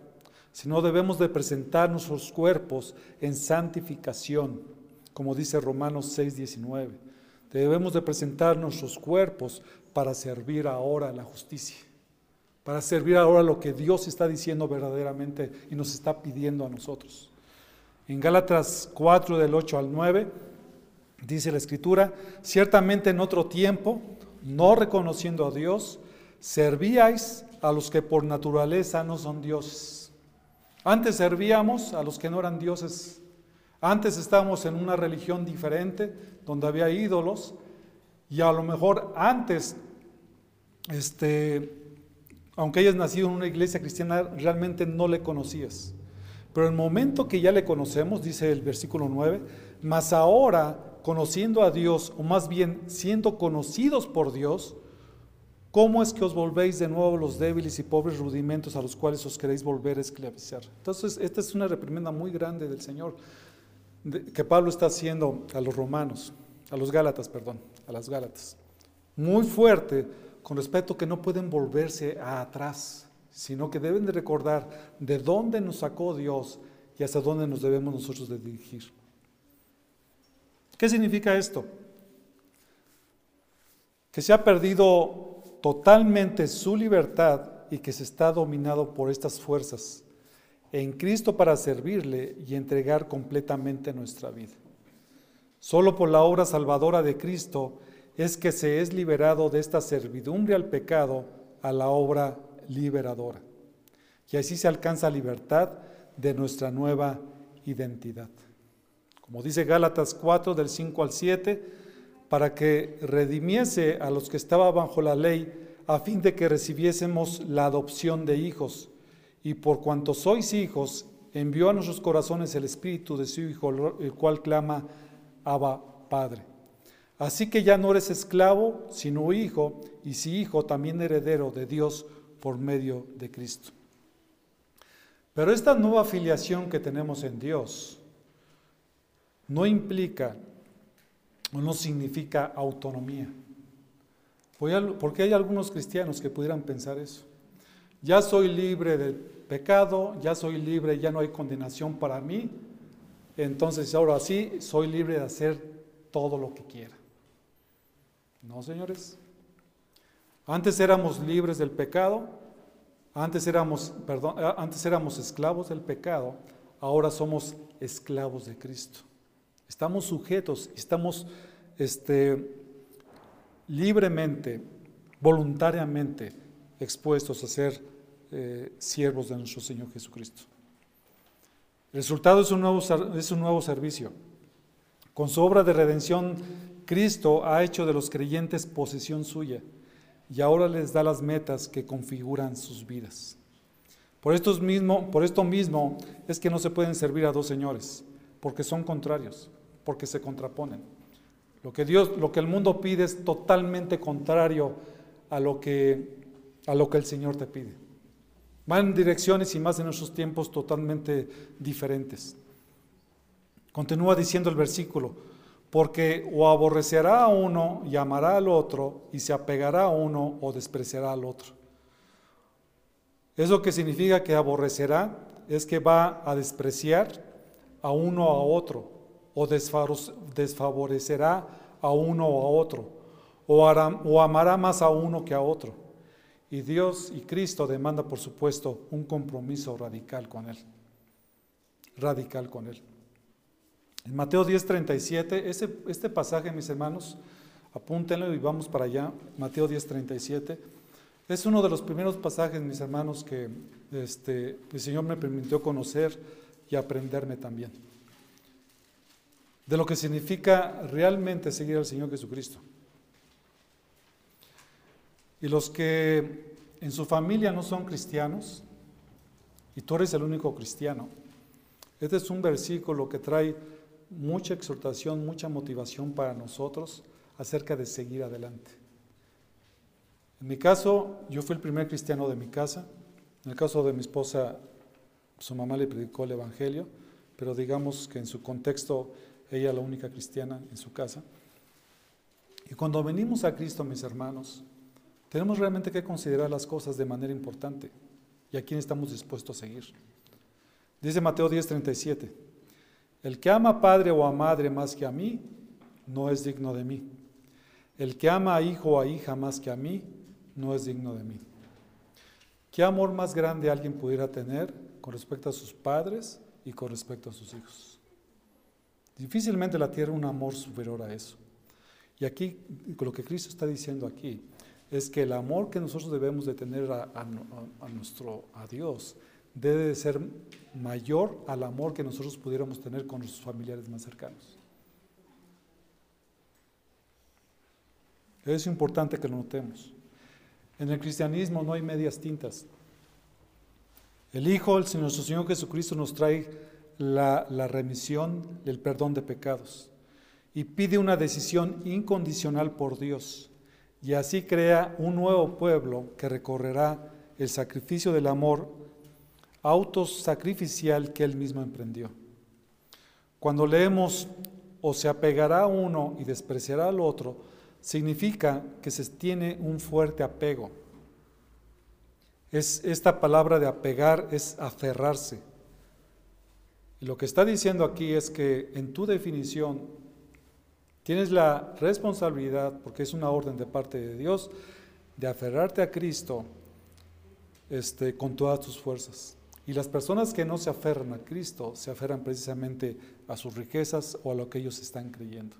sino debemos de presentar nuestros cuerpos en santificación como dice Romanos 6:19. Debemos de presentar nuestros cuerpos para servir ahora la justicia, para servir ahora lo que Dios está diciendo verdaderamente y nos está pidiendo a nosotros. En Gálatas 4 del 8 al 9 dice la escritura, ciertamente en otro tiempo, no reconociendo a Dios, servíais a los que por naturaleza no son dioses. Antes servíamos a los que no eran dioses antes estábamos en una religión diferente, donde había ídolos, y a lo mejor antes, este, aunque hayas nacido en una iglesia cristiana, realmente no le conocías. Pero el momento que ya le conocemos, dice el versículo 9, más ahora, conociendo a Dios, o más bien siendo conocidos por Dios, ¿Cómo es que os volvéis de nuevo los débiles y pobres rudimentos a los cuales os queréis volver a esclavizar? Entonces, esta es una reprimenda muy grande del Señor que Pablo está haciendo a los romanos, a los gálatas, perdón, a las gálatas. Muy fuerte con respecto que no pueden volverse atrás, sino que deben de recordar de dónde nos sacó Dios y hasta dónde nos debemos nosotros de dirigir. ¿Qué significa esto? Que se ha perdido totalmente su libertad y que se está dominado por estas fuerzas en Cristo para servirle y entregar completamente nuestra vida. Solo por la obra salvadora de Cristo es que se es liberado de esta servidumbre al pecado a la obra liberadora. Y así se alcanza libertad de nuestra nueva identidad. Como dice Gálatas 4 del 5 al 7, para que redimiese a los que estaban bajo la ley, a fin de que recibiésemos la adopción de hijos. Y por cuanto sois hijos, envió a nuestros corazones el espíritu de su Hijo, el cual clama, Abba, Padre. Así que ya no eres esclavo, sino hijo, y si hijo, también heredero de Dios por medio de Cristo. Pero esta nueva filiación que tenemos en Dios no implica no significa autonomía. Porque hay algunos cristianos que pudieran pensar eso. Ya soy libre del pecado, ya soy libre, ya no hay condenación para mí, entonces ahora sí soy libre de hacer todo lo que quiera. No, señores. Antes éramos libres del pecado, antes éramos, perdón, antes éramos esclavos del pecado, ahora somos esclavos de Cristo. Estamos sujetos, estamos este, libremente, voluntariamente expuestos a ser eh, siervos de nuestro Señor Jesucristo. El resultado es un, nuevo, es un nuevo servicio. Con su obra de redención, Cristo ha hecho de los creyentes posesión suya y ahora les da las metas que configuran sus vidas. Por, mismo, por esto mismo es que no se pueden servir a dos señores, porque son contrarios, porque se contraponen. Lo que Dios, lo que el mundo pide es totalmente contrario a lo que, a lo que el Señor te pide. Van en direcciones y más en nuestros tiempos totalmente diferentes. Continúa diciendo el versículo, porque o aborrecerá a uno y amará al otro, y se apegará a uno o despreciará al otro. Eso que significa que aborrecerá es que va a despreciar a uno a otro, o desfavorecerá a uno o a otro, o, amará más a uno que a otro. Y Dios y Cristo demanda, por supuesto, un compromiso radical con Él. Radical con Él. En Mateo 10:37, este pasaje, mis hermanos, apúntenlo y vamos para allá. Mateo 10:37. Es uno de los primeros pasajes, mis hermanos, que este, el Señor me permitió conocer y aprenderme también. De lo que significa realmente seguir al Señor Jesucristo. Y los que en su familia no son cristianos, y tú eres el único cristiano, este es un versículo que trae mucha exhortación, mucha motivación para nosotros acerca de seguir adelante. En mi caso, yo fui el primer cristiano de mi casa. En el caso de mi esposa, su mamá le predicó el Evangelio, pero digamos que en su contexto, ella la única cristiana en su casa. Y cuando venimos a Cristo, mis hermanos, tenemos realmente que considerar las cosas de manera importante y a quién estamos dispuestos a seguir. Dice Mateo 10:37. El que ama a padre o a madre más que a mí, no es digno de mí. El que ama a hijo o a hija más que a mí, no es digno de mí. ¿Qué amor más grande alguien pudiera tener con respecto a sus padres y con respecto a sus hijos? Difícilmente la tierra un amor superior a eso. Y aquí, lo que Cristo está diciendo aquí, es que el amor que nosotros debemos de tener a, nuestro, a Dios debe de ser mayor al amor que nosotros pudiéramos tener con nuestros familiares más cercanos. Es importante que lo notemos. En el cristianismo no hay medias tintas. El Hijo, el nuestro Señor Jesucristo, nos trae la, remisión, el perdón de pecados y pide una decisión incondicional por Dios. Y así crea un nuevo pueblo que recorrerá el sacrificio del amor autosacrificial que él mismo emprendió. Cuando leemos o se apegará a uno y despreciará al otro, significa que se tiene un fuerte apego. Es, esta palabra de apegar es aferrarse. Y lo que está diciendo aquí es que en tu definición tienes la responsabilidad, porque es una orden de parte de Dios, de aferrarte a Cristo este, con todas tus fuerzas. Y las personas que no se aferran a Cristo se aferran precisamente a sus riquezas o a lo que ellos están creyendo.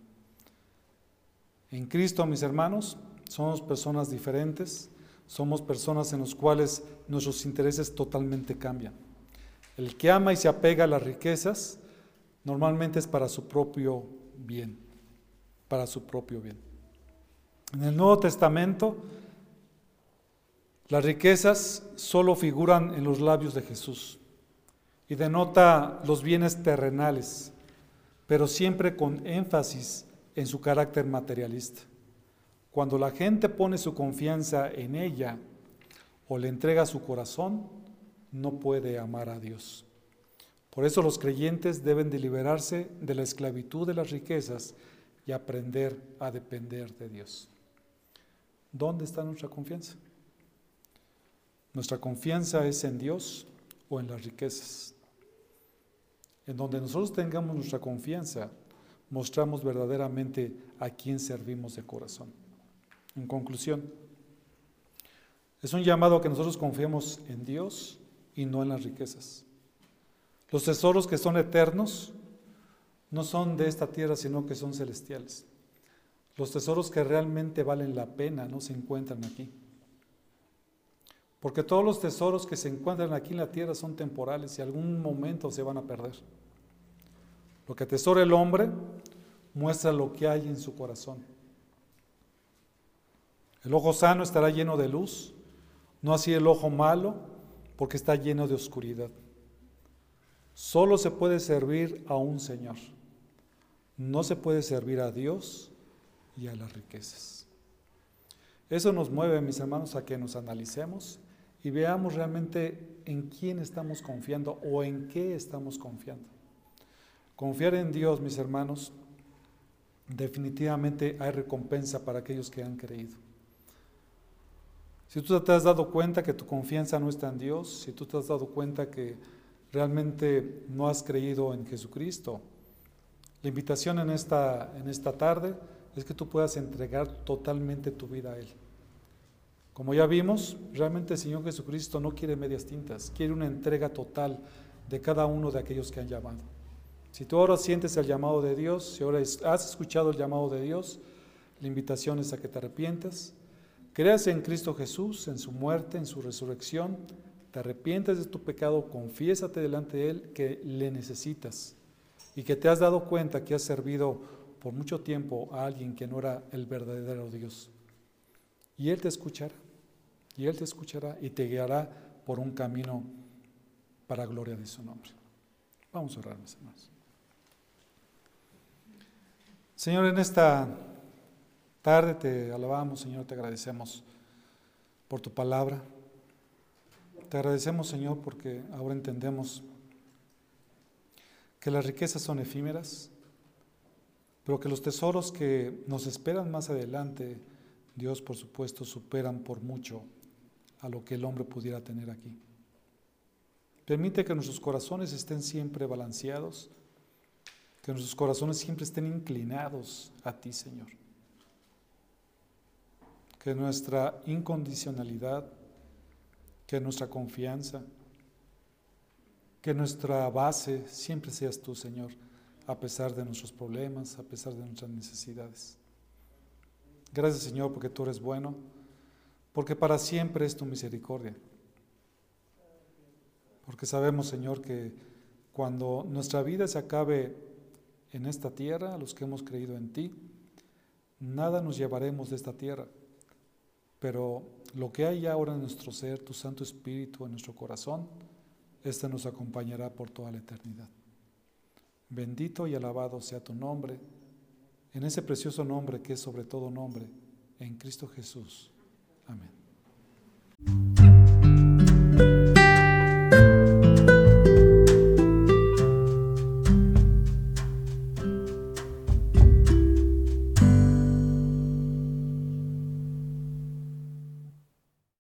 En Cristo, mis hermanos, somos personas diferentes, somos personas en las cuales nuestros intereses totalmente cambian. El que ama y se apega a las riquezas normalmente es para su propio bien, para su propio bien. En el Nuevo Testamento, las riquezas solo figuran en los labios de Jesús y denota los bienes terrenales, pero siempre con énfasis en su carácter materialista. Cuando la gente pone su confianza en ella o le entrega su corazón, no puede amar a Dios. Por eso los creyentes deben de liberarse de la esclavitud de las riquezas y aprender a depender de Dios. ¿Dónde está nuestra confianza? Nuestra confianza es en Dios o en las riquezas. En donde nosotros tengamos nuestra confianza, mostramos verdaderamente a quién servimos de corazón. En conclusión, es un llamado a que nosotros confiemos en Dios y no en las riquezas. Los tesoros que son eternos no son de esta tierra, sino que son celestiales. Los tesoros que realmente valen la pena no se encuentran aquí. Porque todos los tesoros que se encuentran aquí en la tierra son temporales y algún momento se van a perder. Lo que atesora el hombre muestra lo que hay en su corazón. El ojo sano estará lleno de luz, no así el ojo malo, porque está lleno de oscuridad. Solo se puede servir a un Señor. No se puede servir a Dios y a las riquezas. Eso nos mueve, mis hermanos, a que nos analicemos y veamos realmente en quién estamos confiando o en qué estamos confiando. Confiar en Dios, mis hermanos, definitivamente hay recompensa para aquellos que han creído. Si tú te has dado cuenta que tu confianza no está en Dios, si tú te has dado cuenta que realmente no has creído en Jesucristo, la invitación en esta, en esta tarde es que tú puedas entregar totalmente tu vida a Él. Como ya vimos, realmente el Señor Jesucristo no quiere medias tintas, quiere una entrega total de cada uno de aquellos que han llamado. Si tú ahora sientes el llamado de Dios, si ahora has escuchado el llamado de Dios, la invitación es a que te arrepientas, Creas en Cristo Jesús, en su muerte, en su resurrección, te arrepientes de tu pecado, confiésate delante de Él que le necesitas y que te has dado cuenta que has servido por mucho tiempo a alguien que no era el verdadero Dios. Y Él te escuchará, y Él te escuchará y te guiará por un camino para gloria de su nombre. Vamos a orar, mis hermanos. Señor, en esta tarde te alabamos, Señor, te agradecemos por tu palabra. Te agradecemos, Señor, porque ahora entendemos que las riquezas son efímeras, pero que los tesoros que nos esperan más adelante, Dios, por supuesto, superan por mucho a lo que el hombre pudiera tener aquí. Permite que nuestros corazones estén siempre balanceados, que nuestros corazones siempre estén inclinados a ti, Señor que nuestra incondicionalidad, que nuestra confianza, que nuestra base siempre seas tú, Señor, a pesar de nuestros problemas, a pesar de nuestras necesidades. Gracias, Señor, porque tú eres bueno, porque para siempre es tu misericordia. Porque sabemos, Señor, que cuando nuestra vida se acabe en esta tierra, los que hemos creído en ti, nada nos llevaremos de esta tierra pero lo que hay ahora en nuestro ser, tu Santo Espíritu en nuestro corazón, este nos acompañará por toda la eternidad. Bendito y alabado sea tu nombre, en ese precioso nombre que es sobre todo nombre, en Cristo Jesús. Amén.